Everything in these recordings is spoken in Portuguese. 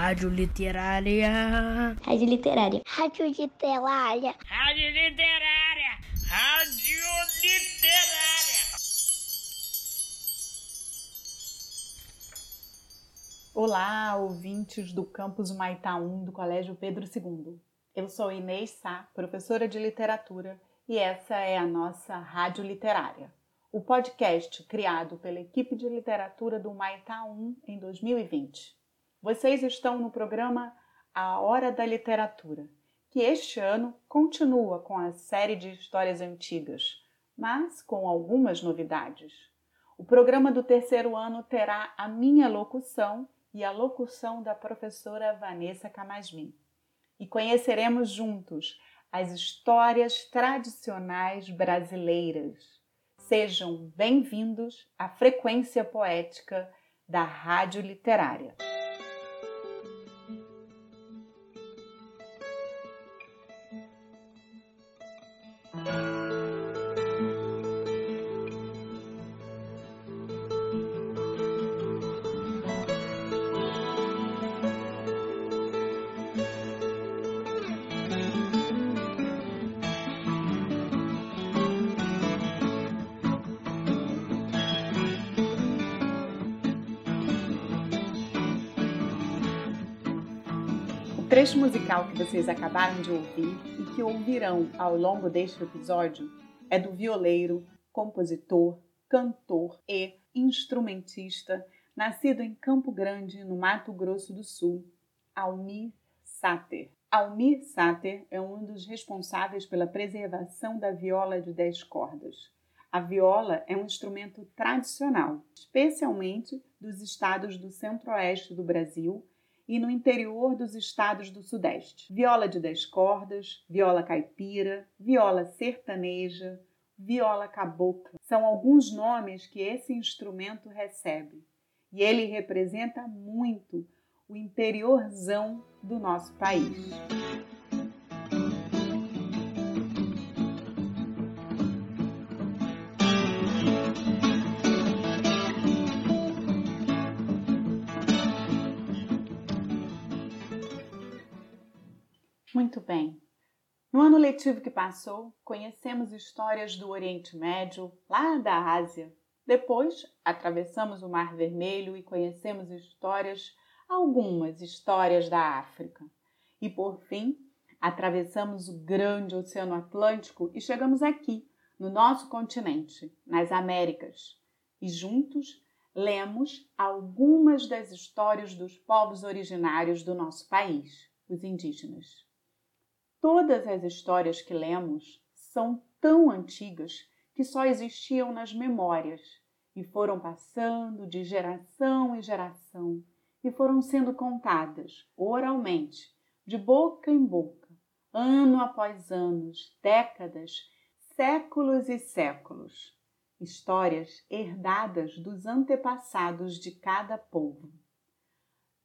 Rádio Literária. Rádio Literária. Rádio Literária. Rádio Literária. Rádio Literária. Olá, ouvintes do campus Maitá 1 do Colégio Pedro II. Eu sou Inês Sá, professora de literatura, e essa é a nossa Rádio Literária, o podcast criado pela equipe de literatura do Maitá 1 em 2020. Vocês estão no programa A Hora da Literatura, que este ano continua com a série de histórias antigas, mas com algumas novidades. O programa do terceiro ano terá a minha locução e a locução da professora Vanessa Camasmin. E conheceremos juntos as histórias tradicionais brasileiras. Sejam bem-vindos à frequência poética da Rádio Literária. Trecho musical que vocês acabaram de ouvir e que ouvirão ao longo deste episódio é do violeiro, compositor, cantor e instrumentista, nascido em Campo Grande, no Mato Grosso do Sul, Almir Sater. Almir Sater é um dos responsáveis pela preservação da viola de dez cordas. A viola é um instrumento tradicional, especialmente dos estados do centro-oeste do Brasil e no interior dos estados do Sudeste. Viola de dez cordas, viola caipira, viola sertaneja, viola cabocla. São alguns nomes que esse instrumento recebe. E ele representa muito o interiorzão do nosso país. Muito bem. No ano letivo que passou, conhecemos histórias do Oriente Médio, lá da Ásia. Depois, atravessamos o Mar Vermelho e conhecemos histórias, algumas histórias da África. E por fim, atravessamos o grande Oceano Atlântico e chegamos aqui, no nosso continente, nas Américas. E juntos lemos algumas das histórias dos povos originários do nosso país, os indígenas. Todas as histórias que lemos são tão antigas que só existiam nas memórias e foram passando de geração em geração e foram sendo contadas oralmente, de boca em boca, ano após anos, décadas, séculos e séculos. Histórias herdadas dos antepassados de cada povo.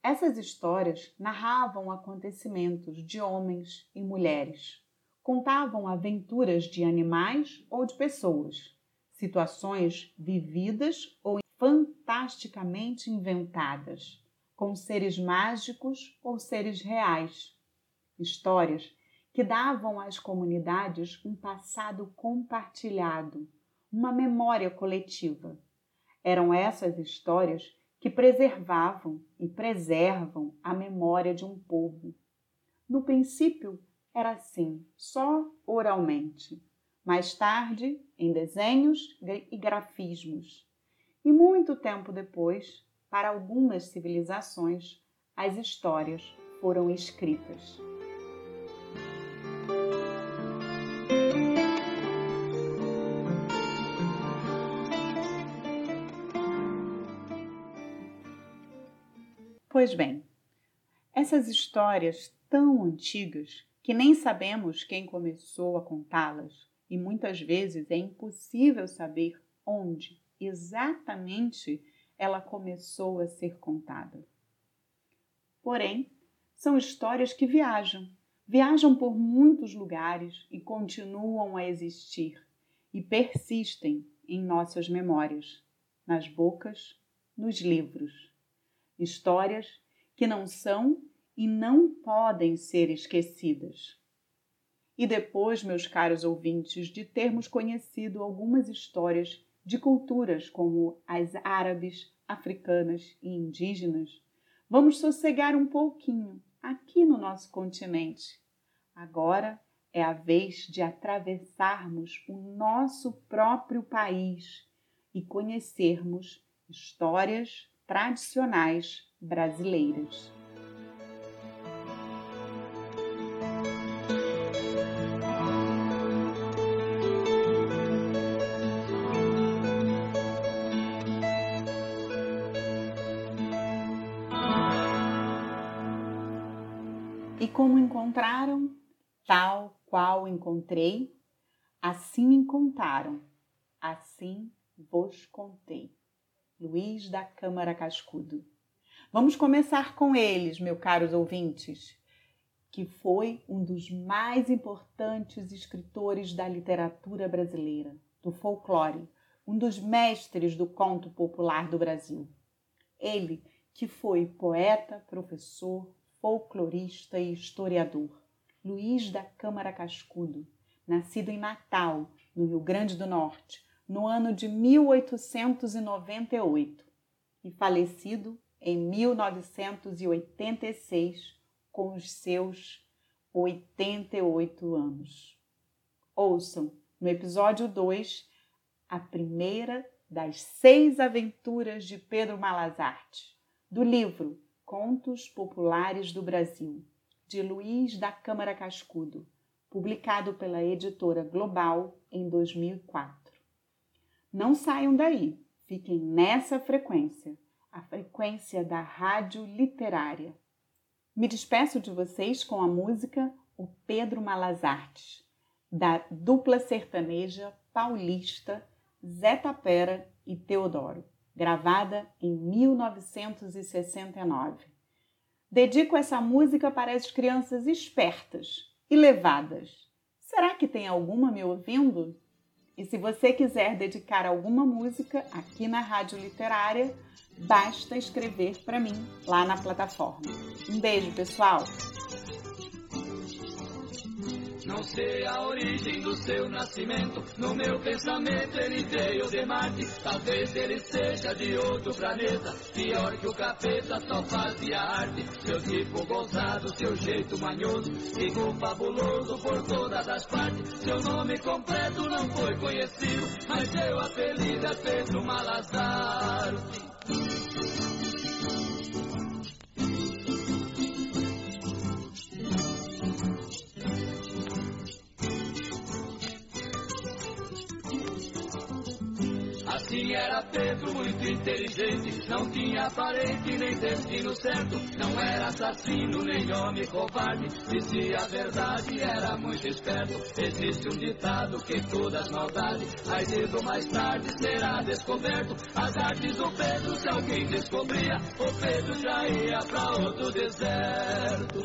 Essas histórias narravam acontecimentos de homens e mulheres, contavam aventuras de animais ou de pessoas, situações vividas ou fantasticamente inventadas, com seres mágicos ou seres reais. Histórias que davam às comunidades um passado compartilhado, uma memória coletiva. Eram essas histórias que preservavam e preservam a memória de um povo. No princípio era assim, só oralmente. Mais tarde, em desenhos e grafismos. E muito tempo depois, para algumas civilizações, as histórias foram escritas. Pois bem, essas histórias tão antigas que nem sabemos quem começou a contá-las e muitas vezes é impossível saber onde exatamente ela começou a ser contada. Porém, são histórias que viajam, viajam por muitos lugares e continuam a existir e persistem em nossas memórias, nas bocas, nos livros histórias que não são e não podem ser esquecidas. E depois, meus caros ouvintes, de termos conhecido algumas histórias de culturas como as árabes, africanas e indígenas, vamos sossegar um pouquinho aqui no nosso continente. Agora é a vez de atravessarmos o nosso próprio país e conhecermos histórias tradicionais brasileiras. E como encontraram, tal qual encontrei, assim me contaram, assim vos contei. Luiz da Câmara Cascudo. Vamos começar com eles, meus caros ouvintes, que foi um dos mais importantes escritores da literatura brasileira, do folclore, um dos mestres do conto popular do Brasil. Ele que foi poeta, professor, folclorista e historiador, Luiz da Câmara Cascudo, nascido em Natal, no Rio Grande do Norte, no ano de 1898 e falecido em 1986 com os seus 88 anos. Ouçam no episódio 2 a primeira das seis aventuras de Pedro Malazarte, do livro Contos Populares do Brasil, de Luiz da Câmara Cascudo, publicado pela editora Global em 2004. Não saiam daí, fiquem nessa frequência, a frequência da rádio literária. Me despeço de vocês com a música O Pedro Malazartes, da dupla sertaneja paulista Zé Tapera e Teodoro gravada em 1969. Dedico essa música para as crianças espertas e levadas. Será que tem alguma me ouvindo? E se você quiser dedicar alguma música aqui na Rádio Literária, basta escrever para mim lá na plataforma. Um beijo, pessoal! Não sei a origem seu nascimento. No meu pensamento ele veio de Marte. Talvez ele seja de outro planeta. Pior que o capeta, só fazia arte. Seu tipo gozado, seu jeito manhoso. Ficou fabuloso por todas as partes. Seu nome completo não foi conhecido. Mas seu apelido é Pedro Malazaro. Assim era Pedro, muito inteligente. Não tinha parente nem destino certo. Não era assassino nem homem covarde. Dizia a verdade, era muito esperto. Existe um ditado que todas maldades, mais cedo mais tarde, será descoberto. As artes do Pedro, se alguém descobria, o Pedro já ia pra outro deserto.